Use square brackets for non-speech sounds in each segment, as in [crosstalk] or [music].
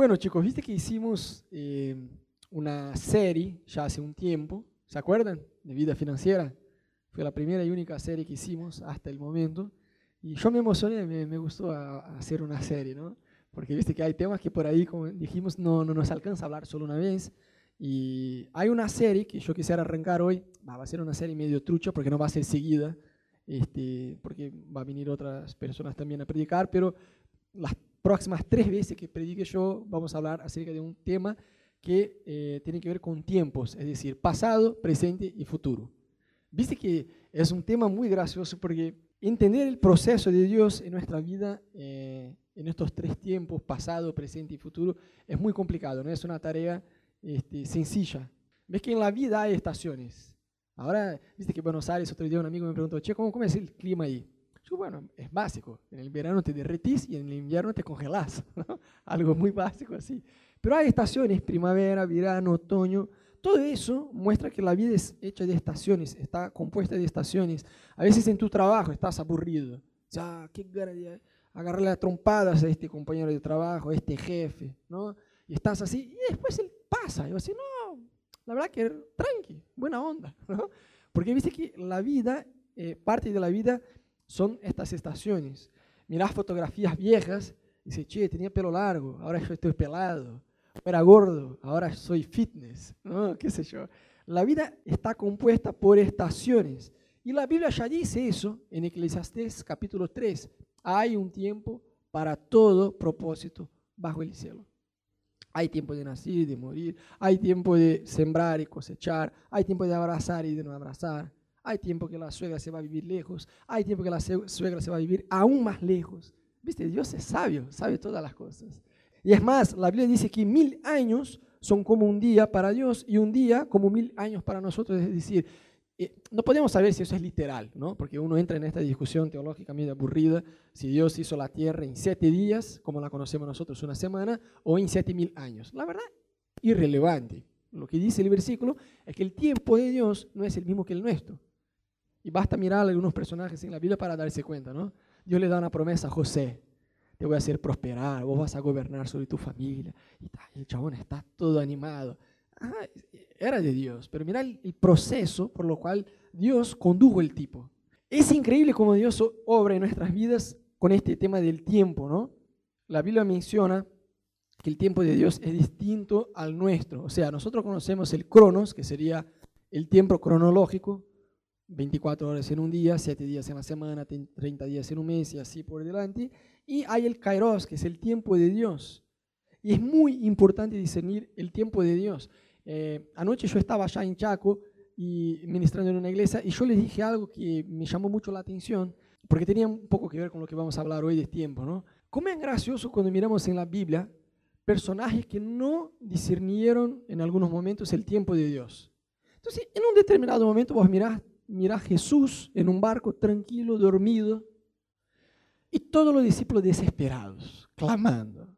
Bueno, chicos, viste que hicimos eh, una serie ya hace un tiempo, ¿se acuerdan? De vida financiera. Fue la primera y única serie que hicimos hasta el momento. Y yo me emocioné, me, me gustó a- a hacer una serie, ¿no? Porque viste que hay temas que por ahí, como dijimos, no, no nos alcanza a hablar solo una vez. Y hay una serie que yo quisiera arrancar hoy, va a ser una serie medio trucha porque no va a ser seguida, este, porque va a venir otras personas también a predicar, pero las próximas tres veces que predique yo vamos a hablar acerca de un tema que eh, tiene que ver con tiempos, es decir, pasado, presente y futuro. Viste que es un tema muy gracioso porque entender el proceso de Dios en nuestra vida, eh, en estos tres tiempos, pasado, presente y futuro, es muy complicado, no es una tarea este, sencilla. Ves que en la vida hay estaciones. Ahora, viste que en Buenos Aires, otro día un amigo me preguntó, che, ¿cómo, cómo es el clima ahí? Yo, bueno, es básico. En el verano te derretís y en el invierno te congelás. [laughs] ¿no? Algo muy básico así. Pero hay estaciones, primavera, verano, otoño. Todo eso muestra que la vida es hecha de estaciones, está compuesta de estaciones. A veces en tu trabajo estás aburrido. Ya, qué gana de agarrarle a trompadas a este compañero de trabajo, a este jefe, ¿no? Y estás así, y después él pasa. Y vas así, no, la verdad que tranqui, buena onda, [laughs] ¿no? Porque viste que la vida, eh, parte de la vida son estas estaciones. Mirás fotografías viejas y dices, che, tenía pelo largo, ahora estoy pelado. Era gordo, ahora soy fitness, ¿no? [laughs] qué sé yo. La vida está compuesta por estaciones. Y la Biblia ya dice eso en Eclesiastés capítulo 3. Hay un tiempo para todo propósito bajo el cielo. Hay tiempo de nacer y de morir, hay tiempo de sembrar y cosechar, hay tiempo de abrazar y de no abrazar, hay tiempo que la suegra se va a vivir lejos, hay tiempo que la suegra se va a vivir aún más lejos. Viste, Dios es sabio, sabe todas las cosas. Y es más, la Biblia dice que mil años son como un día para Dios y un día como mil años para nosotros. Es decir, eh, no podemos saber si eso es literal, ¿no? porque uno entra en esta discusión teológica medio aburrida, si Dios hizo la tierra en siete días, como la conocemos nosotros, una semana, o en siete mil años. La verdad, irrelevante. Lo que dice el versículo es que el tiempo de Dios no es el mismo que el nuestro. Y basta mirar algunos personajes en la Biblia para darse cuenta, ¿no? Dios le da una promesa a José, te voy a hacer prosperar, vos vas a gobernar sobre tu familia. Y el chabón está todo animado. Ah, era de Dios, pero mira el, proceso por lo cual Dios condujo el tipo. Es increíble cómo Dios obra en nuestras vidas con este tema del tiempo, ¿no? La Biblia menciona que el tiempo de Dios es distinto al nuestro. O sea, nosotros conocemos el cronos, que sería el tiempo cronológico, 24 horas en un día, 7 días en la semana, 30 días en un mes y así por delante. Y hay el kairos, que es el tiempo de Dios. Y es muy importante discernir el tiempo de Dios. Eh, anoche yo estaba allá en Chaco y ministrando en una iglesia y yo les dije algo que me llamó mucho la atención porque tenía un poco que ver con lo que vamos a hablar hoy de tiempo, ¿no? ¿Cómo es gracioso cuando miramos en la Biblia personajes que no discernieron en algunos momentos el tiempo de Dios? Entonces, en un determinado momento vos mirás, mirás Jesús en un barco tranquilo, dormido, y todos los discípulos desesperados, clamando.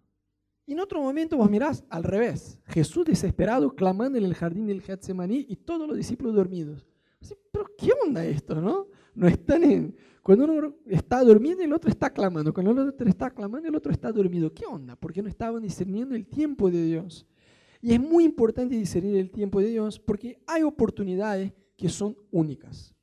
Y en otro momento vos mirás al revés, Jesús desesperado clamando en el jardín del Getsemaní y todos los discípulos dormidos. Así, Pero ¿qué onda esto, no? No están en, cuando uno está durmiendo el otro está clamando, cuando el otro está clamando el otro está dormido. ¿Qué onda? Porque no estaban discerniendo el tiempo de Dios. Y es muy importante discernir el tiempo de Dios porque hay oportunidades que son únicas.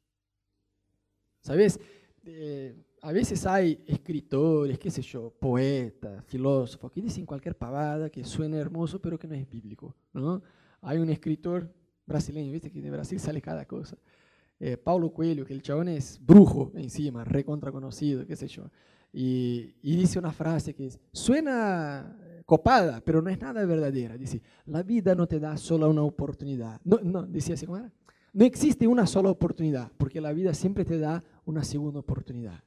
¿Sabes? Eh, a veces hay escritores, qué sé yo, poetas, filósofos, que dicen cualquier pavada que suena hermoso, pero que no es bíblico. ¿no? Hay un escritor brasileño, viste que de Brasil sale cada cosa. Eh, Paulo Coelho, que el chabón es brujo encima, recontra conocido, qué sé yo. Y, y, dice una frase que es, suena copada, pero no es nada verdadera. Dice, la vida no te da solo una oportunidad. No, no, decía así, ¿cómo era? No existe una sola oportunidad, porque la vida siempre te da una segunda oportunidad.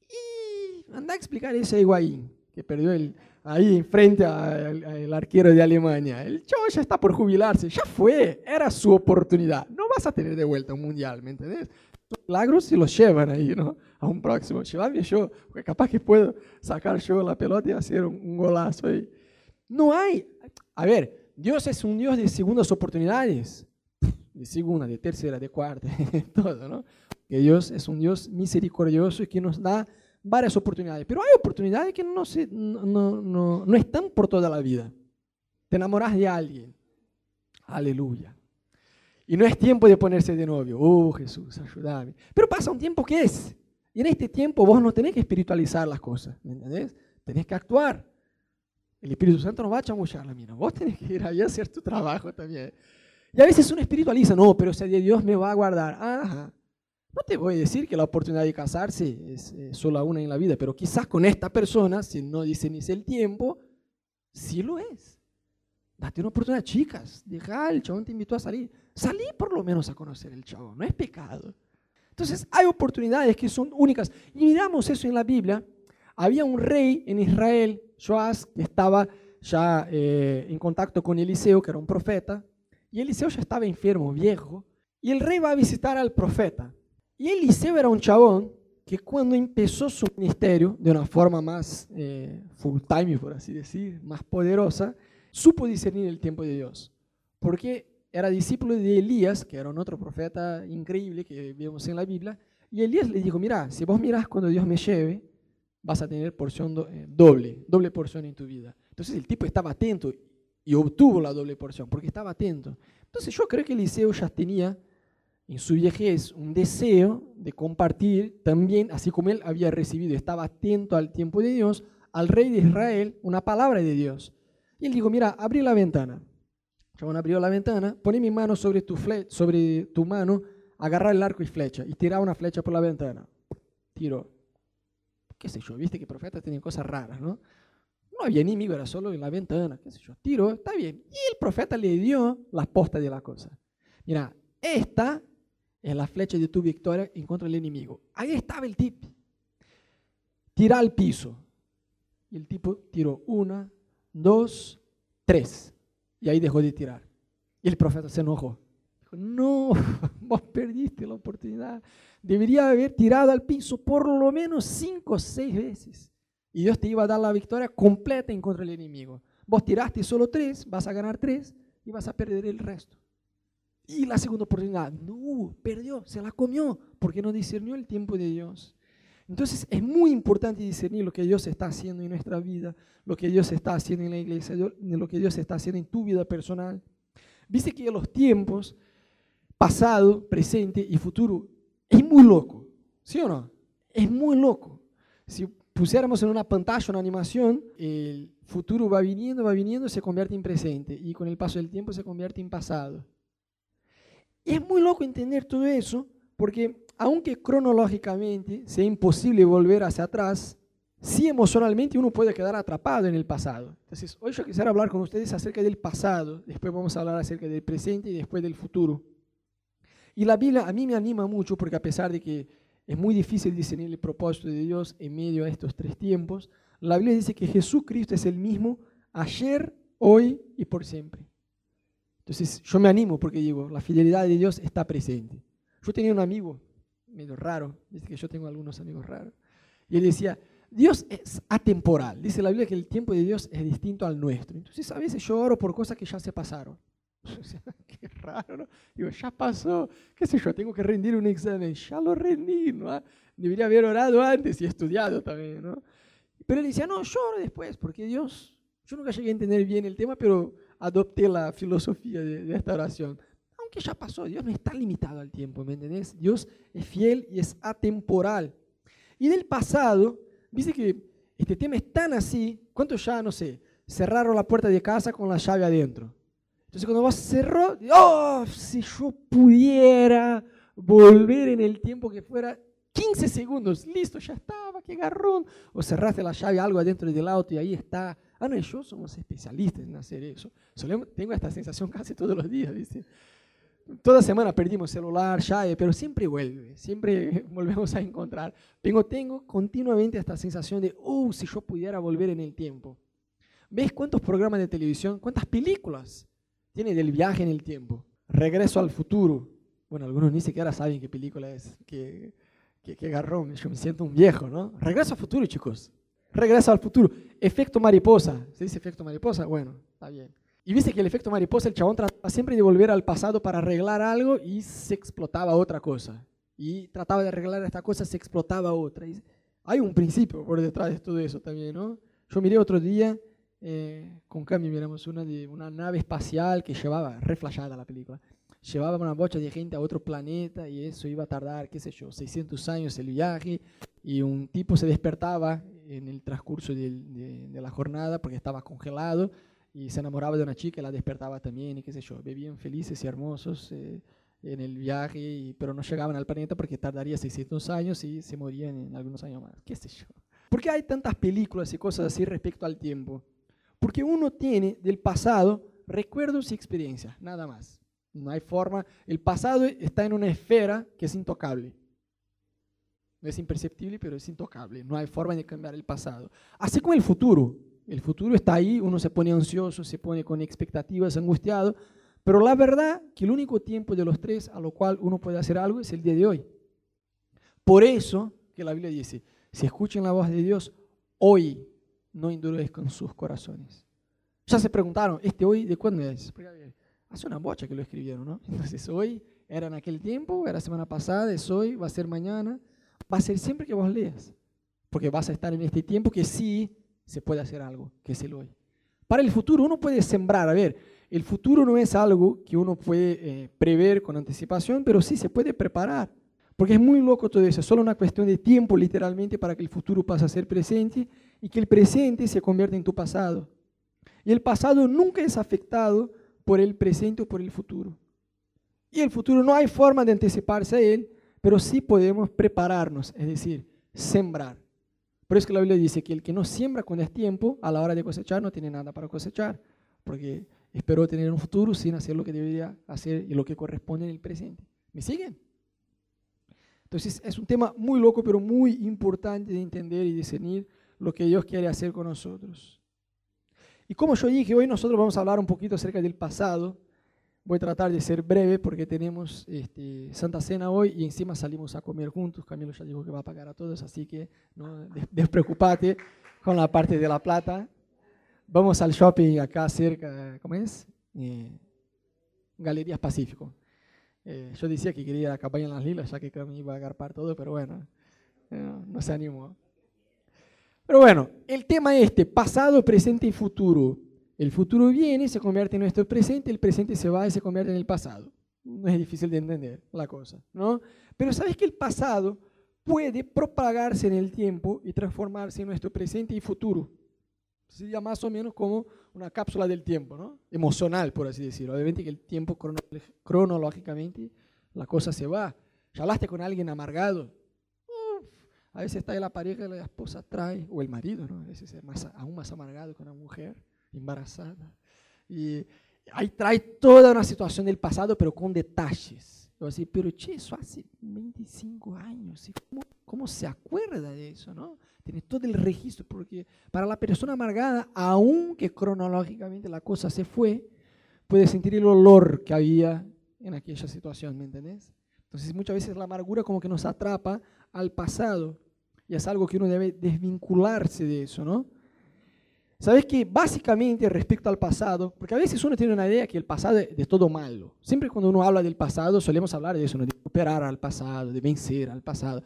Y anda a explicar eso a Higuaín, que perdió el, ahí frente al, arquero de Alemania. El chavo ya está por jubilarse, ya fue, era su oportunidad. No vas a tener de vuelta un mundial, ¿me entendés? Los milagros se los llevan ahí, ¿no? A un próximo. Llévame yo, porque capaz que puedo sacar yo la pelota y hacer un, un golazo ahí. No hay. A ver, Dios es un Dios de segundas oportunidades de segunda, de tercera, de cuarta, [laughs] todo, ¿no? Que Dios es un Dios misericordioso y que nos da varias oportunidades, pero hay oportunidades que no, se, no, no, no están por toda la vida. Te enamoras de alguien. Aleluya. Y no es tiempo de ponerse de novio. Oh Jesús, ayúdame. Pero pasa un tiempo que es. Y en este tiempo vos no tenés que espiritualizar las cosas. ¿Me entendés? Tenés que actuar. El Espíritu Santo no va a chamullar la mina. Vos tenés que ir ahí a hacer tu trabajo también. Y a veces uno espiritualiza, no, pero ese día Dios me va a guardar. Ajá. No te voy a decir que la oportunidad de casarse es solo una en la vida, pero quizás con esta persona, si no dice ni el tiempo, sí lo es. Date una oportunidad, chicas. Deja, el chabón te invitó a salir. Salí por lo menos a conocer el chabón, no es pecado. Entonces hay oportunidades que son únicas. Y miramos eso en la Biblia. Había un rey en Israel, Joás, que estaba ya eh, en contacto con Eliseo, que era un profeta. Y Eliseo ya estaba enfermo, viejo. Y el rey va a visitar al profeta. Y Eliseo era un chabón que cuando empezó su ministerio de una forma más eh, full time, por así decir, más poderosa, supo discernir el tiempo de Dios. Porque era discípulo de Elías, que era un otro profeta increíble que vemos en la Biblia. Y Elías le dijo, mira, si vos mirás cuando Dios me lleve, vas a tener porción eh, doble, doble porción en tu vida. Entonces el tipo estaba atento y obtuvo la doble porción, porque estaba atento. Entonces yo creo que Eliseo ya tenía en su viejez un deseo de compartir también, así como él había recibido, estaba atento al tiempo de Dios, al rey de Israel, una palabra de Dios. Y él dijo, mira, abrí la ventana. Chabón abrió la ventana, pone mi mano sobre tu, sobre tu mano, agarra el arco y flecha, y tira una flecha por la ventana. Tiro. ¿Qué sé yo? Viste que profetas tienen cosas raras, ¿no? No había enemigo, era solo en la ventana, qué sé yo. Tiro, está bien. Y el profeta le dio la posta de la cosa. Mira, esta es la flecha de tu victoria en contra del enemigo. Ahí estaba el tip. Tira al piso. Y el tipo tiró una, dos, tres. Y ahí dejó de tirar. Y el profeta se enojó. Dijo, no, [laughs] vos perdiste la oportunidad. Debería haber tirado al piso por lo menos cinco o seis veces. Y Dios te iba a dar la victoria completa en contra del enemigo. Vos tiraste solo tres, vas a ganar tres y vas a perder el resto. Y la segunda oportunidad, no, perdió, se la comió, porque no discernió el tiempo de Dios. Entonces es muy importante discernir lo que Dios está haciendo en nuestra vida, lo que Dios está haciendo en la iglesia, lo que Dios está haciendo en tu vida personal. Viste que los tiempos, pasado, presente y futuro, es muy loco, ¿sí o no? Es muy loco. Si pusiéramos en una pantalla una animación, el futuro va viniendo, va viniendo, se convierte en presente y con el paso del tiempo se convierte en pasado. Y es muy loco entender todo eso porque aunque cronológicamente sea imposible volver hacia atrás, sí emocionalmente uno puede quedar atrapado en el pasado. Entonces, hoy yo quisiera hablar con ustedes acerca del pasado, después vamos a hablar acerca del presente y después del futuro. Y la Biblia a mí me anima mucho porque a pesar de que es muy difícil discernir el propósito de Dios en medio de estos tres tiempos, la Biblia dice que Jesucristo es el mismo ayer, hoy y por siempre. Entonces yo me animo porque digo, la fidelidad de Dios está presente. Yo tenía un amigo medio raro, dice que yo tengo algunos amigos raros, y él decía, Dios es atemporal, dice la Biblia que el tiempo de Dios es distinto al nuestro. Entonces a veces yo oro por cosas que ya se pasaron. [laughs] Qué raro, ¿no? Digo, ya pasó, qué sé yo, tengo que rendir un examen, ya lo rendí, ¿no? Debería haber orado antes y estudiado también, ¿no? Pero él decía, no, yo oro después, porque Dios, yo nunca llegué a entender bien el tema, pero adopté la filosofía de, esta oración que ya pasó, Dios no está limitado al tiempo, ¿me entendés? Dios es fiel y es atemporal. Y del pasado, dice que este tema es tan así, ¿cuántos ya, no sé, cerraron la puerta de casa con la llave adentro? Entonces cuando vos cerró, oh, si yo pudiera volver en el tiempo que fuera 15 segundos, listo, ya estaba, qué garrón. O cerraste la llave, algo adentro del auto y ahí está. Ana y yo somos especialistas en hacer eso. tengo esta sensación casi todos los días, ¿viste? Toda semana perdimos celular, llave, pero siempre vuelve, siempre [laughs] volvemos a encontrar. Tengo, tengo continuamente esta sensación de, oh, si yo pudiera volver en el tiempo. ¿Ves cuántos programas de televisión, cuántas películas tiene del viaje en el tiempo? Regreso al futuro. Bueno, algunos ni siquiera saben qué película es, qué, qué, qué garrón, yo me siento un viejo, ¿no? Regreso al futuro, chicos. Regreso al futuro. Efecto mariposa. ¿Se dice efecto mariposa? Bueno, está bien. Y viste que el efecto mariposa, el chabón trataba siempre de volver al pasado para arreglar algo y se explotaba otra cosa. Y trataba de arreglar esta cosa, se explotaba otra. Y hay un principio por detrás de todo eso también, ¿no? Yo miré otro día, eh, con Cami miramos una nave espacial que llevaba, reflejada la película, llevaba una bocha de gente a otro planeta y eso iba a tardar, qué sé yo, 600 años el viaje y un tipo se despertaba en el transcurso de, la jornada porque estaba congelado y se enamoraba de una chica y la despertaba también y qué sé yo, vivían felices y hermosos. Eh, en el viaje, pero no llegaban al planeta porque tardaría 600 años y se morían en algunos años más, qué sé yo. ¿Por qué hay tantas películas y cosas así respecto al tiempo? Porque uno tiene del pasado recuerdos y experiencias, nada más. No hay forma, el pasado está en una esfera que es intocable. No es imperceptible, pero es intocable. No hay forma de cambiar el pasado. Así como el futuro. El futuro está ahí, uno se pone ansioso, se pone con expectativas, angustiado, pero la verdad que el único tiempo de los tres a lo cual uno puede hacer algo es el día de hoy. Por eso que la Biblia dice, si escuchan la voz de Dios, hoy no endurezcan sus corazones. Ya se preguntaron, ¿este hoy de cuándo es? Hace una bocha que lo escribieron, ¿no? Entonces hoy era en aquel tiempo, era semana pasada, es hoy, va a ser mañana, va a ser siempre que vos leas. Porque vas a estar en este tiempo que sí se puede hacer algo, que es el hoy. Para el futuro uno puede sembrar, a ver, el futuro no es algo que uno puede eh, prever con anticipación, pero sí se puede preparar. Porque es muy loco todo eso, es solo una cuestión de tiempo literalmente para que el futuro pase a ser presente y que el presente se convierta en tu pasado. Y el pasado nunca es afectado por el presente o por el futuro. Y el futuro no hay forma de anticiparse a él, pero sí podemos prepararnos, es decir, sembrar. Por eso que la Biblia dice que el que no siembra cuando es tiempo, a la hora de cosechar no tiene nada para cosechar, porque Espero tener un futuro sin hacer lo que debería hacer y lo que corresponde en el presente. ¿Me siguen? Entonces es un tema muy loco, pero muy importante de entender y discernir lo que Dios quiere hacer con nosotros. Y como yo dije, hoy nosotros vamos a hablar un poquito acerca del pasado. Voy a tratar de ser breve porque tenemos este, Santa Cena hoy y encima salimos a comer juntos. Camilo ya dijo que va a pagar a todos, así que no despreocupate con la parte de la plata. Vamos al shopping acá cerca, ¿cómo es? Eh, Galerías Pacífico. Eh, yo decía que quería ir a campaña en las lilas, ya que me iba a agarpar todo, pero bueno, eh, no se animó. Pero bueno, el tema este, pasado, presente y futuro. El futuro viene, se convierte en nuestro presente, el presente se va y se convierte en el pasado. No es difícil de entender la cosa, ¿no? Pero sabes que el pasado puede propagarse en el tiempo y transformarse en nuestro presente y futuro. Sería más o menos como una cápsula del tiempo, ¿no? Emocional, por así decirlo. Obviamente que el tiempo cronológicamente la cosa se va. Ya hablaste con alguien amargado. A veces está la pareja, la esposa trae, o el marido, ¿no? A veces es más, aún más amargado con una mujer embarazada. Y ahí trae toda una situación del pasado, pero con detalles. Yo así, pero che, eso hace 25 años. ¿Cómo, ¿Cómo se acuerda de eso, no? Tiene todo el registro, porque para la persona amargada, aunque cronológicamente la cosa se fue, puede sentir el olor que había en aquella situación, ¿me entendés? Entonces muchas veces la amargura como que nos atrapa al pasado y es algo que uno debe desvincularse de eso, ¿no? Sabes que básicamente respecto al pasado, porque a veces uno tiene una idea que el pasado es de todo malo. Siempre cuando uno habla del pasado solemos hablar de eso, de superar al pasado, de vencer al pasado.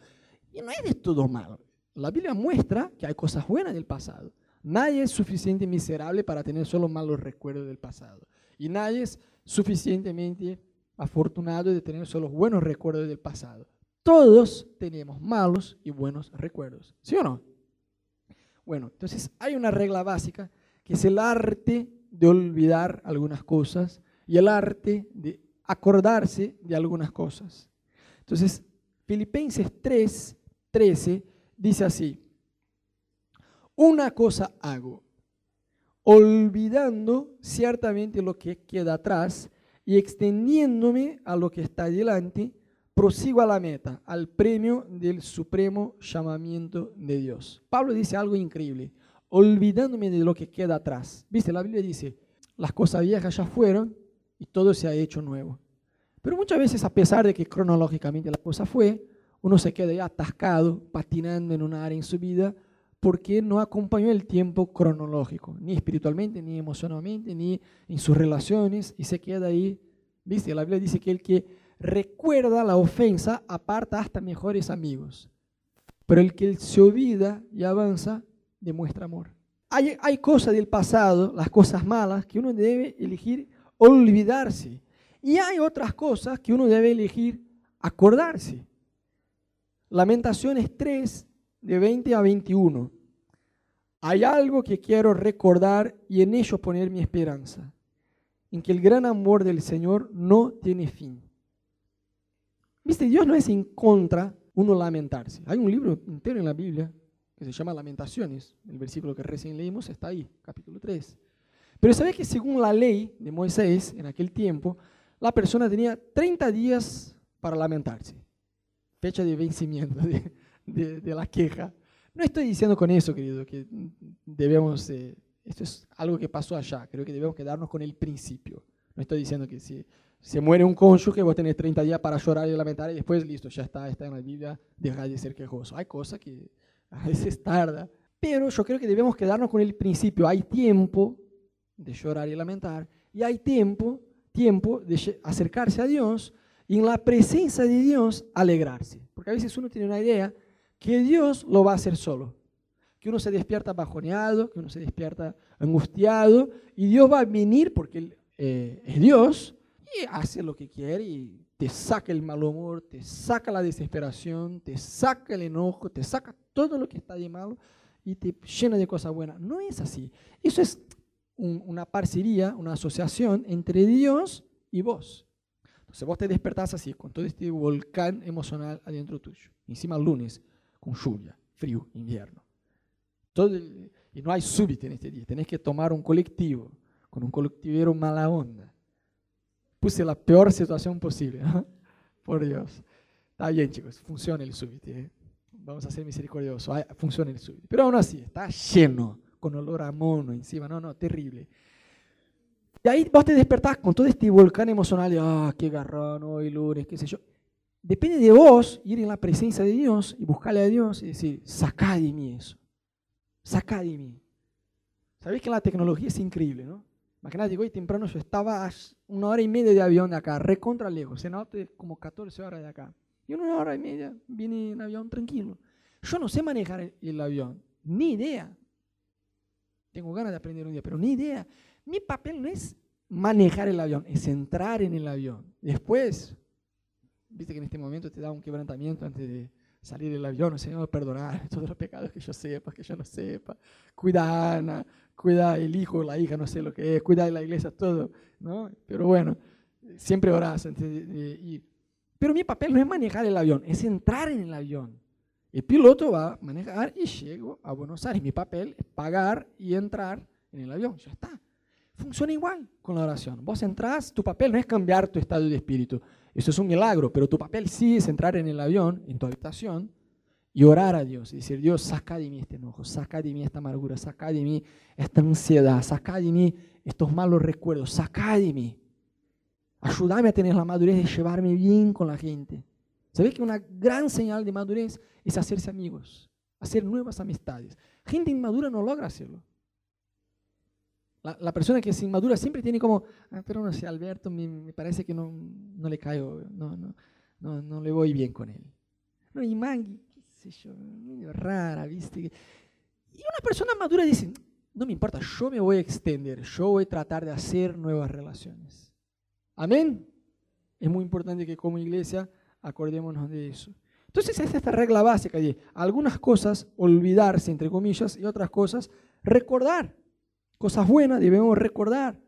Y no es de todo malo. La Biblia muestra que hay cosas buenas del pasado. Nadie es suficientemente miserable para tener solo malos recuerdos del pasado. Y nadie es suficientemente afortunado de tener solo buenos recuerdos del pasado. Todos tenemos malos y buenos recuerdos. ¿Sí o no? Bueno, entonces hay una regla básica que es el arte de olvidar algunas cosas y el arte de acordarse de algunas cosas. Entonces, Filipenses 3, 13 dice así, una cosa hago, olvidando ciertamente lo que queda atrás y extendiéndome a lo que está delante, prosigo a la meta, al premio del supremo llamamiento de Dios. Pablo dice algo increíble, olvidándome de lo que queda atrás. Viste, la Biblia dice, las cosas viejas ya fueron y todo se ha hecho nuevo. Pero muchas veces, a pesar de que cronológicamente la cosa fue, uno se queda ya atascado, patinando en una área en su vida, porque no acompañó el tiempo cronológico, ni espiritualmente, ni emocionalmente, ni en sus relaciones, y se queda ahí. ¿Viste? La Biblia dice que el que recuerda la ofensa aparta hasta mejores amigos. pero el que se olvida y avanza demuestra amor. Hay, hay cosas del pasado, las cosas malas, que uno debe elegir olvidarse. Y hay otras cosas que uno debe elegir acordarse. Lamentaciones 3, de 20 a 21. Hay algo que quiero recordar y en ello poner mi esperanza, en que el gran amor del Señor no tiene fin. Viste, Dios no es en contra uno lamentarse. Hay un libro entero en la Biblia que se llama Lamentaciones. El versículo que recién leímos está ahí, capítulo 3. Pero sabes que según la ley de Moisés en aquel tiempo, la persona tenía 30 días para lamentarse. Fecha de vencimiento de, la queja. No estoy diciendo con eso, querido, que debemos, eh, esto es algo que pasó allá, creo que debemos quedarnos con el principio. No estoy diciendo que si se muere un cónyuge, vos tenés 30 días para llorar y lamentar y después, listo, ya está, está en la Biblia, deja de ser quejoso. Hay cosas que a veces tarda, pero yo creo que debemos quedarnos con el principio. Hay tiempo de llorar y lamentar y hay tiempo, tiempo de acercarse a Dios y en la presencia de Dios alegrarse. Porque a veces uno tiene una idea que Dios lo va a hacer solo. Que uno se despierta bajoneado, que uno se despierta angustiado y Dios va a venir porque eh, es Dios y hace lo que quiere y te saca el mal humor, te saca la desesperación, te saca el enojo, te saca todo lo que está de malo y te llena de cosas buenas. No es así. Eso es una parcería, una asociación entre Dios y vos. Entonces vos te despertás así, con todo este volcán emocional adentro tuyo. Encima el lunes, con lluvia, frío, invierno. Todo y no hay súbito en este día. Tenés que tomar un colectivo, con un colectivero mala onda puse la peor situación posible. [laughs] Por Dios. Está bien, chicos, funciona el súbito. ¿eh? Vamos a ser misericordiosos. Funciona el súbito. Pero aún así, está lleno, con olor a mono encima. No, no, terrible. Y ahí vos te despertás con todo este volcán emocional de, ah, qué garrón, hoy lunes, qué sé yo. Depende de vos ir en la presencia de Dios y buscarle a Dios y decir, sacá de mí eso. Sacá de mí. Sabéis que la tecnología es increíble, ¿no? Imagínate, hoy temprano yo estaba a una hora y media de avión de acá, recontra lejos, se nota como 14 horas de acá. Y en una hora y media vine en avión tranquilo. Yo no sé manejar el, avión, ni idea. Tengo ganas de aprender un día, pero ni idea. Mi papel no es manejar el avión, es entrar en el avión. Después, viste que en este momento te da un quebrantamiento antes de salir del avión, Señor, perdonar [laughs] todos los pecados que yo sepa, que yo no sepa. Cuida Ana, cuida el hijo, la hija, no sé lo que es, cuida la iglesia, todo, ¿no? Pero bueno, siempre orás. pero mi papel no es manejar el avión, es entrar en el avión. El piloto va a manejar y llego a Buenos Aires. Mi papel es pagar y entrar en el avión, ya está. Funciona igual con la oración. Vos entras, tu papel no es cambiar tu estado de espíritu. Eso es un milagro, pero tu papel sí es entrar en el avión, en tu habitación, y orar a Dios y decir, Dios, saca de mí este enojo, saca de mí esta amargura, saca de mí esta ansiedad, saca de mí estos malos recuerdos, saca de mí. Ayúdame a tener la madurez de llevarme bien con la gente. ¿Sabes que una gran señal de madurez es hacerse amigos, hacer nuevas amistades? Gente inmadura no logra hacerlo. La, persona que es inmadura siempre tiene como, ah, pero no sé, Alberto me, parece que no, no le caigo, no, no, no, no le voy bien con él. No, y Maggie, yo, rara, ¿viste? Y una persona madura dice, no me importa, yo me voy a extender, yo voy a tratar de hacer nuevas relaciones. Amén. Es muy importante que como iglesia acordémonos de eso. Entonces es esta regla básica de algunas cosas olvidarse, entre comillas, y otras cosas recordar. Cosas buenas debemos recordar.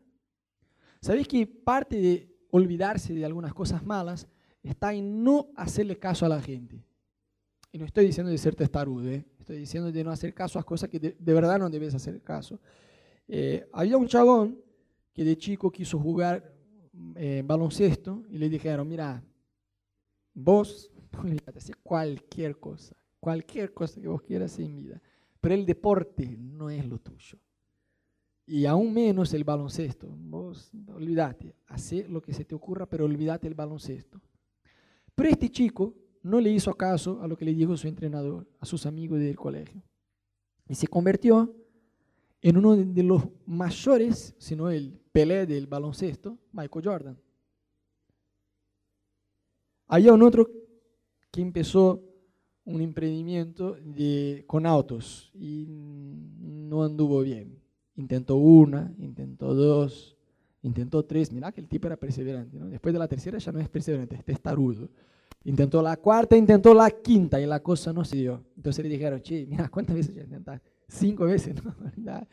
¿Sabéis que parte de olvidarse de algunas cosas malas está en no hacerle caso a la gente? Y no estoy diciendo de ser testarudo, ¿eh? estoy diciendo de no hacer caso a cosas que de, verdad no debes hacer caso. Eh, había un chabón que de chico quiso jugar eh, baloncesto y le dijeron, mira, vos [laughs] hacer cualquier cosa, cualquier cosa que vos quieras en vida, pero el deporte no es lo tuyo. Y aún menos el baloncesto. Vos olvídate, hace lo que se te ocurra, pero olvídate el baloncesto. Pero este chico no le hizo caso a lo que le dijo su entrenador, a sus amigos del colegio. Y se convirtió en uno de los mayores, sino el Pelé del baloncesto, Michael Jordan. Había un otro que empezó un emprendimiento de, con autos y no anduvo bien. Intentó una, intentó dos, intentó tres. Mirá que el tipo era perseverante. ¿no? Después de la tercera ya no es perseverante, es testarudo. Intentó la cuarta, intentó la quinta y la cosa no se dio. Entonces le dijeron, che, mira, ¿cuántas veces ya intentaste? Cinco veces, ¿no? [laughs]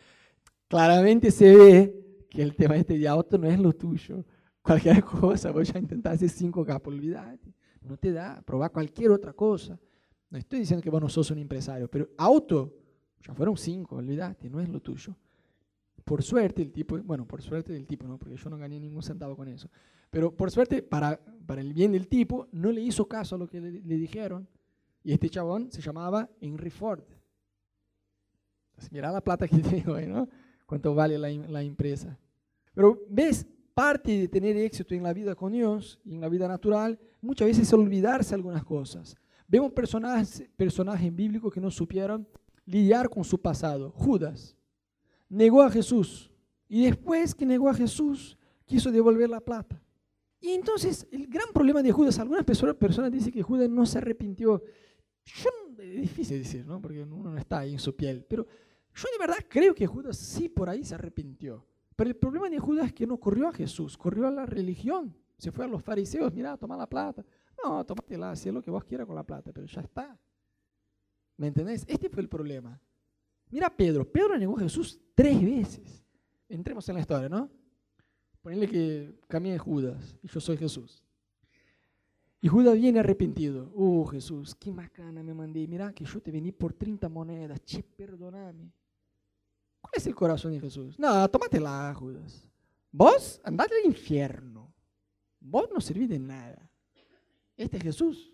Claramente se ve que el tema este de auto no es lo tuyo. Cualquier cosa, voy a intentar hacer cinco capas, olvídate. No te da, probar cualquier otra cosa. No estoy diciendo que vos no sos un empresario, pero auto, ya fueron cinco, olvídate, no es lo tuyo. Por suerte el tipo, bueno, por suerte del tipo, ¿no? porque yo no gané ningún centavo con eso. Pero por suerte, para, para el bien del tipo, no le hizo caso a lo que le, dijeron. Y este chabón se llamaba Henry Ford. mira la plata que [laughs] tengo ahí, ¿no? Cuánto vale la, la empresa. Pero ves, parte de tener éxito en la vida con Dios en la vida natural, muchas veces es olvidarse algunas cosas. Vemos personajes, personajes bíblicos que no supieron lidiar con su pasado. Judas negó a Jesús y después que negó a Jesús quiso devolver la plata. Y entonces, el gran problema de Judas, algunas personas, personas dicen que Judas no se arrepintió. Yo, es difícil decir, ¿no? Porque uno no está ahí en su piel. Pero yo de verdad creo que Judas sí por ahí se arrepintió. Pero el problema de Judas es que no corrió a Jesús, corrió a la religión. Se fue a los fariseos, mira, toma la plata. No, tómatela, haz lo que vos quieras con la plata, pero ya está. ¿Me entendés? Este fue el problema. Mira Pedro, Pedro negó a Jesús tres veces. Entremos en la historia, ¿no? Ponle que camine Judas y yo soy Jesús. Y Judas viene arrepentido. Oh Jesús, qué macana me mandé. Mira que yo te vení por 30 monedas. Che, perdoname. ¿Cuál es el corazón de Jesús? No, tómatela, Judas. Vos andad al infierno. Vos no servís de nada. Este es Jesús.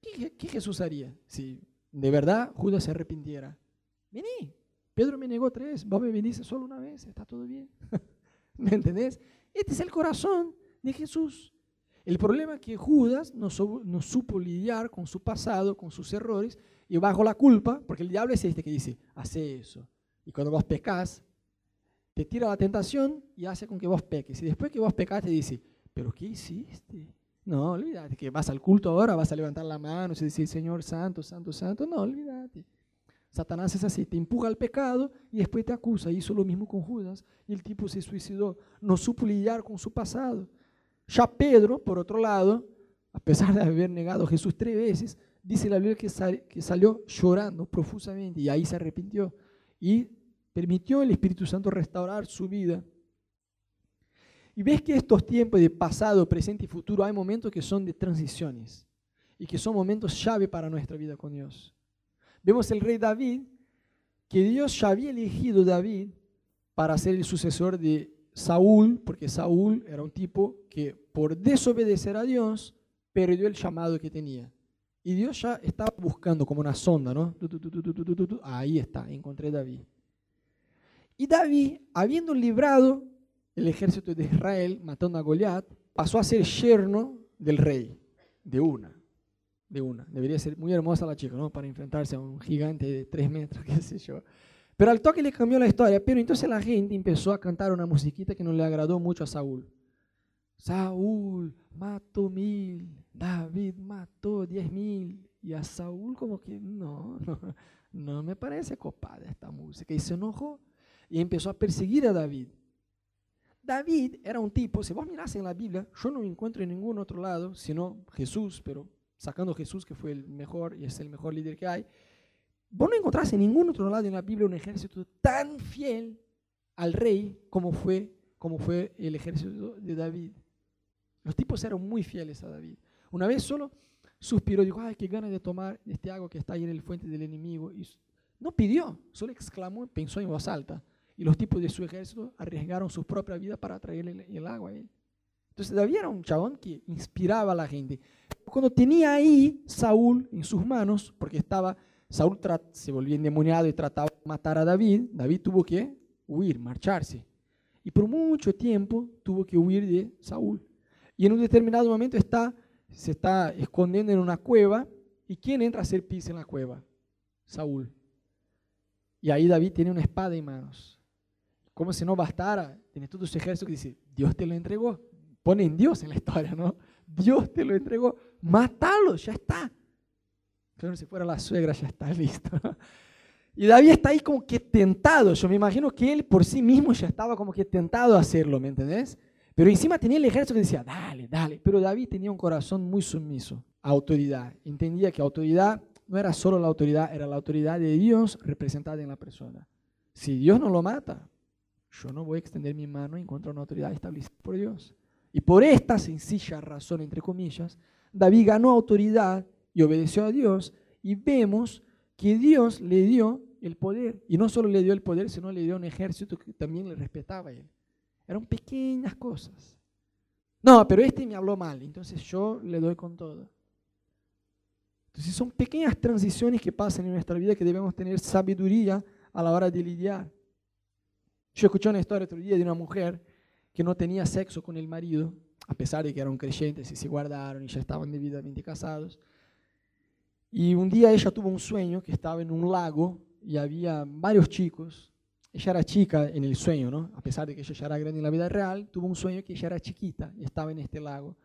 ¿Qué, ¿Qué, Jesús haría si de verdad Judas se arrepintiera? Vení. Pedro me negó tres. Vos me viniste solo una vez. Está todo bien. [laughs] [laughs] ¿Me entendés? Este es el corazón de Jesús. El problema es que Judas no, supo lidiar con su pasado, con sus errores, y bajo la culpa, porque el diablo es este que dice, hace eso. Y cuando vos pecas, te tira la tentación y hace con que vos peques. Y después que vos pecas, te dice, ¿pero qué hiciste? No, olvídate que vas al culto ahora, vas a levantar la mano y decir, Señor Santo, Santo, Santo. No, olvídate. Satanás es así, te empuja al pecado y después te acusa. Hizo lo mismo con Judas y el tipo se suicidó. No supo lidiar con su pasado. Ya Pedro, por otro lado, a pesar de haber negado a Jesús tres veces, dice la Biblia que, que salió llorando profusamente y ahí se arrepintió y permitió el Espíritu Santo restaurar su vida. Y ves que estos tiempos de pasado, presente y futuro hay momentos que son de transiciones y que son momentos llave para nuestra vida con Dios. Vemos el rey David, que Dios ya había elegido David para ser el sucesor de Saúl, porque Saúl era un tipo que por desobedecer a Dios perdió el llamado que tenía. Y Dios ya estaba buscando como una sonda, ¿no? Ahí está, encontré a David. Y David, habiendo librado el ejército de Israel, matando a Goliat, pasó a ser yerno del rey, de una de una. Debería ser muy hermosa la chica, ¿no? Para enfrentarse a un gigante de tres metros, [laughs] qué sé yo. Pero al toque le cambió la historia. Pero entonces la gente empezó a cantar una musiquita que no le agradó mucho a Saúl. Saúl mató mil, David mató diez mil. Y a Saúl como que no, no, no me parece copada esta música. Y se enojó y empezó a perseguir a David. David era un tipo, si vos mirás en la Biblia, yo no encuentro en ningún otro lado, sino Jesús, pero sacando a Jesús, que fue el mejor y es el mejor líder que hay, vos no encontrás en ningún otro lado en la Biblia un ejército tan fiel al rey como fue, como fue el ejército de David. Los tipos eran muy fieles a David. Una vez solo suspiró, dijo, ay, qué ganas de tomar este agua que está ahí en el fuente del enemigo. Y no pidió, solo exclamó, pensó en voz alta. Y los tipos de su ejército arriesgaron su propia vida para traerle el agua a él. Entonces David era un chabón que inspiraba a la gente. Cuando tenía ahí Saúl en sus manos, porque estaba, Saúl se volvía endemoniado y trataba de matar a David, David tuvo que huir, marcharse. Y por mucho tiempo tuvo que huir de Saúl. Y en un determinado momento está, se está escondiendo en una cueva. ¿Y quién entra a hacer pis en la cueva? Saúl. Y ahí David tiene una espada en manos. Como si no bastara, tiene todo su ejército que dice, Dios te lo entregó ponen Dios en la historia, ¿no? Dios te lo entregó, mátalo, ya está. Claro, si fuera la suegra ya está [laughs] listo. Y David está ahí como que tentado. Yo me imagino que él por sí mismo ya estaba como que tentado a hacerlo, ¿me entendés? Pero encima tenía el ejército que decía, dale, dale. Pero David tenía un corazón muy sumiso a autoridad. Entendía que autoridad no era solo la autoridad, era la autoridad de Dios representada en la persona. Si Dios no lo mata, yo no voy a extender mi mano en contra de una autoridad establecida por Dios. Y por esta sencilla razón, entre comillas, David ganó autoridad y obedeció a Dios y vemos que Dios le dio el poder. Y no solo le dio el poder, sino le dio un ejército que también le respetaba a él. Eran pequeñas cosas. No, pero este me habló mal, entonces yo le doy con todo. Entonces son pequeñas transiciones que pasan en nuestra vida que debemos tener sabiduría a la hora de lidiar. Yo escuché una historia otro día de una mujer que no tenía sexo con el marido, a pesar de que eran creyentes y se guardaron y ya estaban debidamente casados. Y un día ella tuvo un sueño que estaba en un lago y había varios chicos. Ella era chica en el sueño, ¿no? A pesar de que ella ya era grande en la vida real, tuvo un sueño que ella era chiquita y estaba en este lago.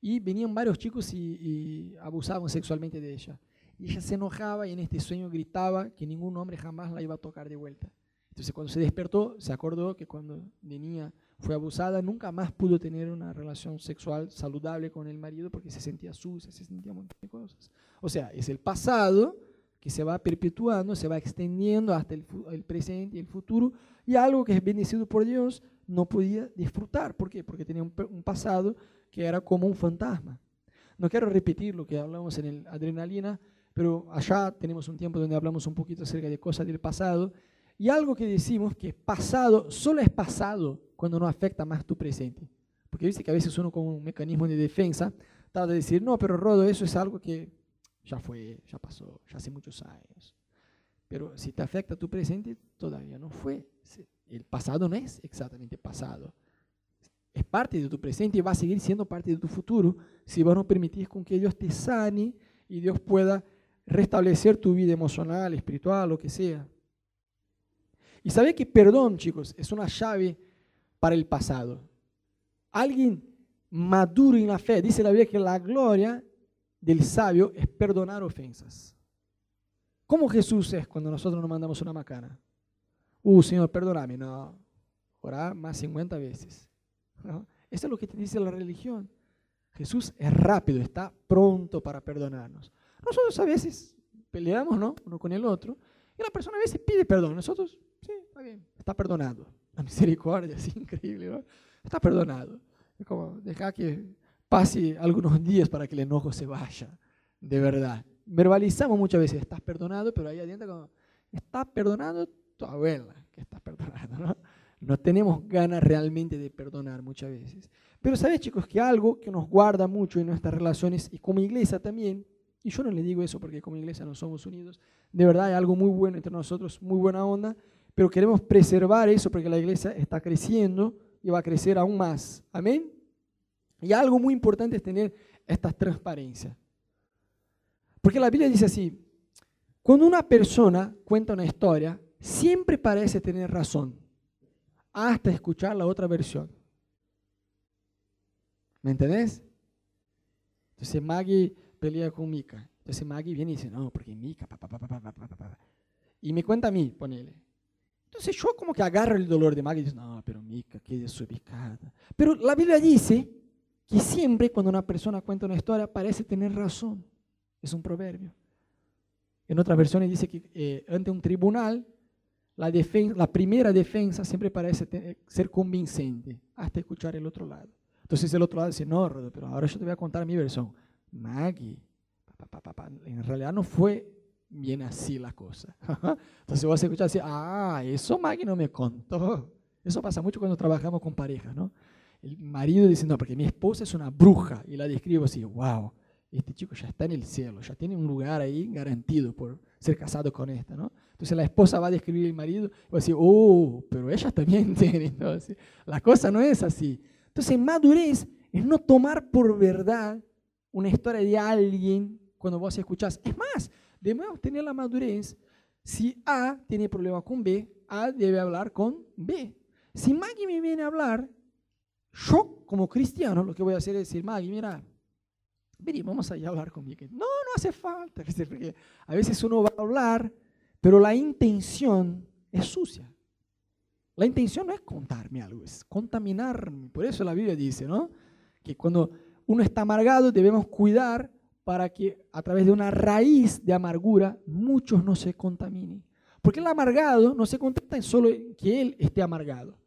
Y venían varios chicos y, y abusaban sexualmente de ella. Y ella se enojaba y en este sueño gritaba que ningún hombre jamás la iba a tocar de vuelta. Entonces cuando se despertó, se acordó que cuando venía fue abusada, nunca más pudo tener una relación sexual saludable con el marido porque se sentía sucia, se sentía un montón de cosas. O sea, es el pasado que se va perpetuando, se va extendiendo hasta el, el, presente y el futuro, y algo que es bendecido por Dios no podía disfrutar. ¿Por qué? Porque tenía un, un pasado que era como un fantasma. No quiero repetir lo que hablamos en el adrenalina, pero allá tenemos un tiempo donde hablamos un poquito acerca de cosas del pasado, y algo que decimos que pasado solo es pasado cuando no afecta más tu presente. Porque dice que a veces uno con un mecanismo de defensa trata de decir, no, pero Rodo, eso es algo que ya fue, ya pasó, ya hace muchos años. Pero si te afecta tu presente, todavía no fue. El pasado no es exactamente pasado. Es parte de tu presente y va a seguir siendo parte de tu futuro si vos no permitís con que Dios te sane y Dios pueda restablecer tu vida emocional, espiritual, lo que sea. Y sabe que perdón, chicos, es una llave para el pasado. Alguien maduro en la fe, dice la Biblia que la gloria del sabio es perdonar ofensas. ¿Cómo Jesús es cuando nosotros nos mandamos una macana? Uh, Señor, perdóname. No, orar más 50 veces. ¿No? Eso es lo que te dice la religión. Jesús es rápido, está pronto para perdonarnos. Nosotros a veces peleamos, ¿no? Uno con el otro. Y la persona a veces pide perdón. Nosotros, sí, está bien, está perdonado. La misericordia es increíble, ¿no? Está perdonado. Es como dejar que pase algunos días para que el enojo se vaya, de verdad. Verbalizamos muchas veces, estás perdonado, pero ahí adentro como, está perdonado tu abuela, que estás perdonando, ¿no? No tenemos ganas realmente de perdonar muchas veces. Pero sabes, chicos, que algo que nos guarda mucho en nuestras relaciones y como iglesia también, y yo no le digo eso porque como iglesia no somos unidos, de verdad hay algo muy bueno entre nosotros, muy buena onda, pero queremos preservar eso porque la iglesia está creciendo y va a crecer aún más. Amén. Y algo muy importante es tener esta transparencia. Porque la Biblia dice así, cuando una persona cuenta una historia, siempre parece tener razón, hasta escuchar la otra versión. ¿Me entendés? Entonces Maggie pelea con Mika. Entonces Maggie viene y dice, no, porque Mika, y me cuenta a mí, ponele. Entonces yo como que agarro el dolor de Maggie y digo, no, pero Mika, qué desubicada. Pero la Biblia dice que siempre cuando una persona cuenta una historia parece tener razón. Es un proverbio. En otras versiones dice que eh, ante un tribunal la, defensa, la primera defensa siempre parece ser convincente hasta escuchar el otro lado. Entonces el otro lado dice, no, Rodo, pero ahora yo te voy a contar mi versión. Maggie, en realidad no fue bien así la cosa. [laughs] Entonces vas a escuchar así, ah, eso Maggie no me contó. Eso pasa mucho cuando trabajamos con parejas, ¿no? el marido dice, no, porque mi esposa es una bruja, y la describo así, wow, este chico ya está en el cielo, ya tiene un lugar ahí garantido por ser casado con esta, ¿no? Entonces la esposa va a describir al marido y va a decir, oh, pero ella también [laughs] tiene, entonces la cosa no es así. Entonces madurez es no tomar por verdad una historia de alguien cuando vos escuchás. Es más, debemos tener la madurez, si A tiene problema con B, A debe hablar con B. Si Maggie me viene a hablar yo como cristiano lo que voy a hacer es decir, Maggie, mira, vení, vamos a hablar con. No, no hace falta, [laughs] porque a veces uno va a hablar, pero la intención es sucia. La intención no es contarme algo, es contaminarme. Por eso la Biblia dice, ¿no? Que cuando uno está amargado debemos cuidar para que a través de una raíz de amargura muchos no se contaminen. Porque el amargado no se contenta en solo que él esté amargado.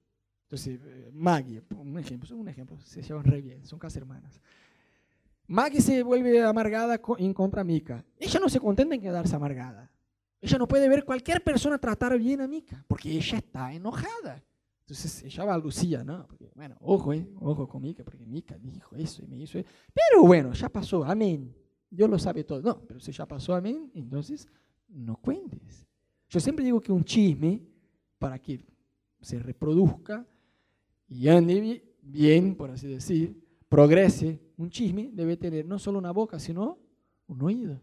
Entonces, eh, Maggie, un ejemplo, un ejemplo, se llevan re bien, son casi hermanas. Maggie se vuelve amargada en contra Mika. Ella no se contenta en quedarse amargada. Ella no puede ver cualquier persona tratar bien a Mika, porque ella está enojada. Entonces ella va a Lucía, ¿no? Porque, bueno, ojo, ¿eh? ojo con Mika, porque Mika dijo eso y me hizo eso. Pero bueno, ya pasó, amén. Dios lo sabe todo. No, pero si ya pasó, amén, entonces no cuentes. Yo siempre digo que un chisme, para que se reproduzca y ande bien, por así decir, progrese, un chisme debe tener no solo una boca, sino un oído.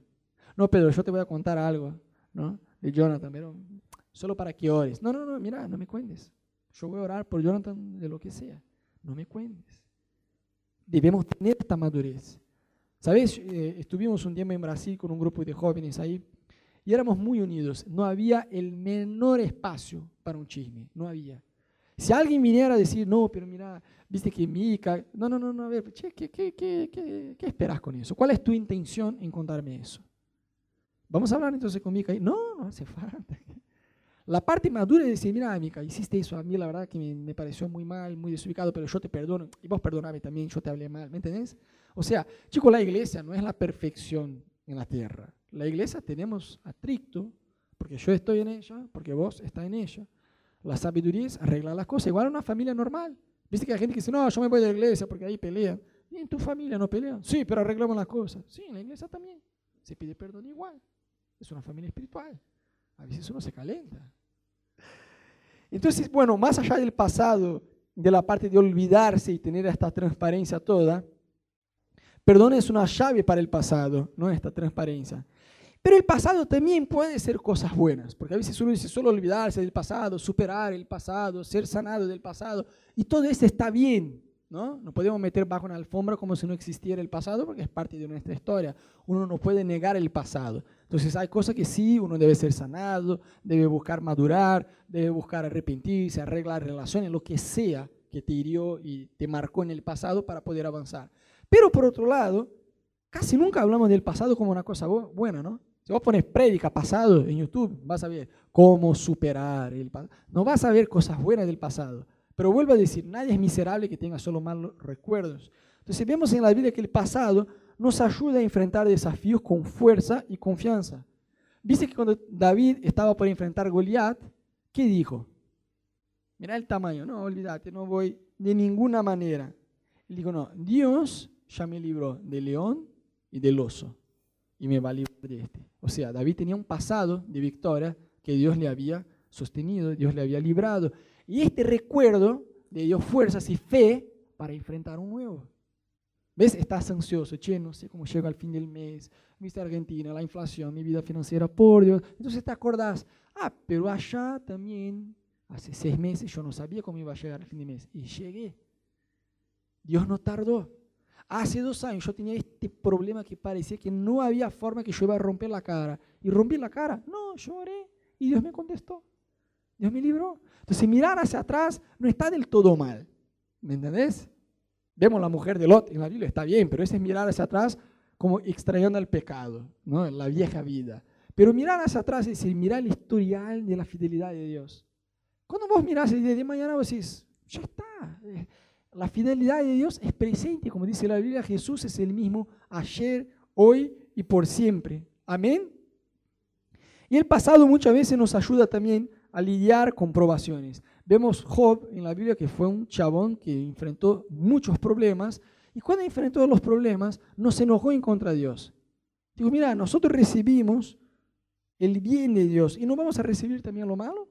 No, Pedro, yo te voy a contar algo, ¿no? De Jonathan, pero solo para que ores. No, no, no, mira, no me cuentes. Yo voy a orar por Jonathan de lo que sea. No me cuentes. Debemos tener esta madurez. ¿Sabes? Eh, estuvimos un tiempo en Brasil con un grupo de jóvenes ahí y éramos muy unidos. No había el menor espacio para un chisme. No había. Si alguien viniera a decir, no, pero mira, viste que Mica. No, no, no, no, a ver, che, ¿qué, qué, qué, qué, esperas con eso? ¿Cuál es tu intención en contarme eso? Vamos a hablar entonces con Mica. No, no hace falta. La parte madura es decir, mira, Mica, hiciste eso a mí, la verdad que me, pareció muy mal, muy desubicado, pero yo te perdono. Y vos perdoname también, yo te hablé mal, ¿me entendés? O sea, chicos, la iglesia no es la perfección en la tierra. La iglesia tenemos atrito, porque yo estoy en ella, porque vos estás en ella. La sabiduría es arreglar las cosas, igual a una familia normal. Viste que hay gente que dice, no, yo me voy de la iglesia porque ahí pelean. Y en tu familia no pelean. Sí, pero arreglamos las cosas. Sí, en la iglesia también. Se pide perdón igual. Es una familia espiritual. A veces uno se calenta. Entonces, bueno, más allá del pasado, de la parte de olvidarse y tener esta transparencia toda, perdón es una llave para el pasado, no esta transparencia. Pero el pasado también puede ser cosas buenas, porque a veces uno dice solo olvidarse del pasado, superar el pasado, ser sanado del pasado, y todo eso está bien, ¿no? No podemos meter bajo una alfombra como si no existiera el pasado, porque es parte de nuestra historia. Uno no puede negar el pasado. Entonces hay cosas que sí, uno debe ser sanado, debe buscar madurar, debe buscar arrepentirse, arreglar relaciones, lo que sea que te hirió y te marcó en el pasado para poder avanzar. Pero por otro lado, casi nunca hablamos del pasado como una cosa buena, ¿no? Si vos pones prédica pasado en YouTube, vas a ver cómo superar el pasado. No vas a ver cosas buenas del pasado. Pero vuelvo a decir, nadie es miserable que tenga solo malos recuerdos. Entonces vemos en la Biblia que el pasado nos ayuda a enfrentar desafíos con fuerza y confianza. Viste que cuando David estaba por enfrentar Goliat, ¿qué dijo? Mira el tamaño, no, olvídate, no voy de ninguna manera. Él dijo, no, Dios ya me libró del león y del oso y me va a librar de este. O sea, David tenía un pasado de victoria que Dios le había sostenido, Dios le había librado. Y este recuerdo le dio fuerzas y fe para enfrentar un nuevo. ¿Ves? Estás ansioso, che, no sé cómo llego al fin del mes, viste Argentina, la inflación, mi vida financiera, por Dios. Entonces te acordás, ah, pero allá también, hace seis meses yo no sabía cómo iba a llegar al fin del mes. Y llegué. Dios no tardó. Hace dos años yo tenía este problema que parecía que no había forma que yo iba a romper la cara. Y rompí la cara. No, lloré y Dios me contestó. Dios me libró. Entonces mirar hacia atrás no está del todo mal. ¿Me entendés? Vemos la mujer de Lot en la Biblia, está bien, pero ese es mirar hacia atrás como extrayendo el pecado, ¿no? la vieja vida. Pero mirar hacia atrás es mirar el historial de la fidelidad de Dios. Cuando vos mirás el día de mañana, vos decís, ya está. La fidelidad de Dios es presente, como dice la Biblia, Jesús es el mismo ayer, hoy y por siempre. Amén. Y el pasado muchas veces nos ayuda también a lidiar con probaciones. Vemos Job en la Biblia que fue un chabón que enfrentó muchos problemas y cuando enfrentó los problemas no se enojó en contra de Dios. Digo, mira, nosotros recibimos el bien de Dios y no vamos a recibir también lo malo.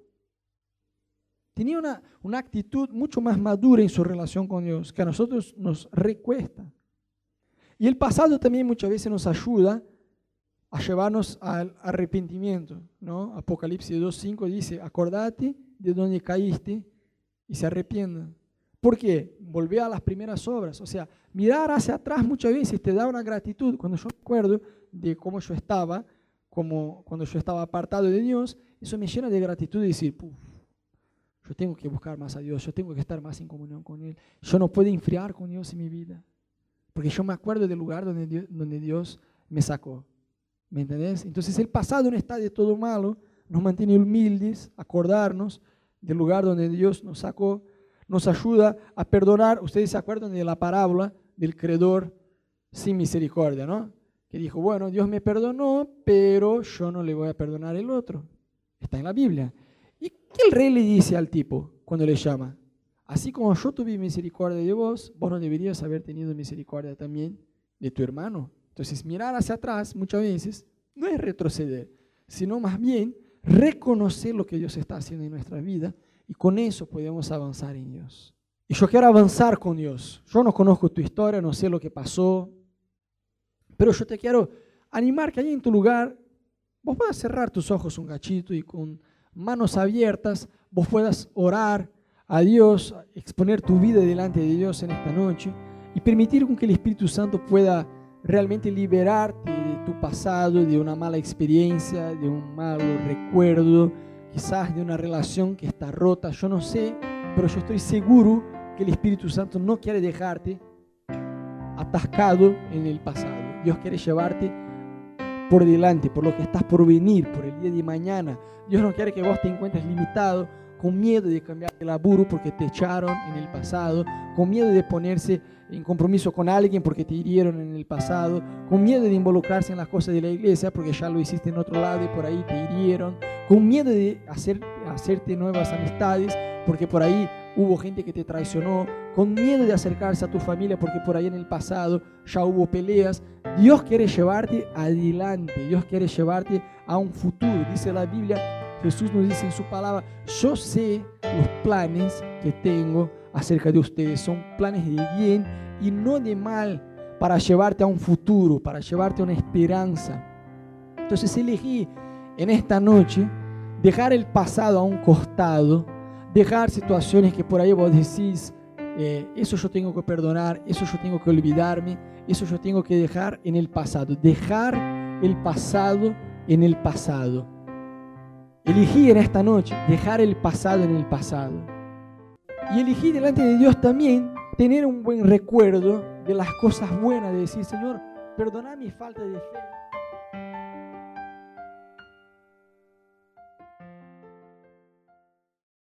Tenía una, una actitud mucho más madura en su relación con Dios, que a nosotros nos recuesta. Y el pasado también muchas veces nos ayuda a llevarnos al arrepentimiento. ¿no? Apocalipsis 2.5 dice, acordate de donde caíste y se arrepientan. ¿Por qué? Volver a las primeras obras. O sea, mirar hacia atrás muchas veces te da una gratitud. Cuando yo me acuerdo de cómo yo estaba, como cuando yo estaba apartado de Dios, eso me llena de gratitud y decir, yo tengo que buscar más a Dios, yo tengo que estar más en comunión con Él. Yo no puedo enfriar con Dios en mi vida, porque yo me acuerdo del lugar donde Dios, donde Dios me sacó. ¿Me entendés? Entonces el pasado no está de todo malo, nos mantiene humildes, acordarnos del lugar donde Dios nos sacó, nos ayuda a perdonar. Ustedes se acuerdan de la parábola del creador sin misericordia, ¿no? Que dijo, bueno, Dios me perdonó, pero yo no le voy a perdonar el otro. Está en la Biblia. ¿Y qué el rey le dice al tipo cuando le llama? Así como yo tuve misericordia de vos, vos no deberías haber tenido misericordia también de tu hermano. Entonces, mirar hacia atrás muchas veces no es retroceder, sino más bien reconocer lo que Dios está haciendo en nuestra vida y con eso podemos avanzar en Dios. Y yo quiero avanzar con Dios. Yo no conozco tu historia, no sé lo que pasó, pero yo te quiero animar que ahí en tu lugar vos puedas cerrar tus ojos un gachito y con manos abiertas vos puedas orar a Dios, exponer tu vida delante de Dios en esta noche y permitir que el Espíritu Santo pueda realmente liberarte de tu pasado, de una mala experiencia, de un malo recuerdo, quizás de una relación que está rota, yo no sé, pero yo estoy seguro que el Espíritu Santo no quiere dejarte atascado en el pasado. Dios quiere llevarte por delante, por lo que estás por venir, por el día de mañana. Dios no quiere que vos te encuentres limitado con miedo de cambiar de laburo porque te echaron en el pasado, con miedo de ponerse en compromiso con alguien porque te hirieron en el pasado, con miedo de involucrarse en las cosas de la iglesia porque ya lo hiciste en otro lado y por ahí te hirieron, con miedo de hacer, hacerte nuevas amistades porque por ahí hubo gente que te traicionó, con miedo de acercarse a tu familia porque por ahí en el pasado ya hubo peleas. Dios quiere llevarte adelante, Dios quiere llevarte a un futuro. Dice la Biblia Jesús nos dice en su palabra, yo sé los planes que tengo acerca de ustedes. Son planes de bien y no de mal para llevarte a un futuro, para llevarte a una esperanza. Entonces elegí en esta noche dejar el pasado a un costado, dejar situaciones que por ahí vos decís, eh, eso yo tengo que perdonar, eso yo tengo que olvidarme, eso yo tengo que dejar en el pasado. Dejar el pasado en el pasado Elegí en esta noche dejar el pasado en el pasado. Y elegí delante de Dios también tener un buen recuerdo de las cosas buenas, de decir, Señor, perdona mi falta de fe,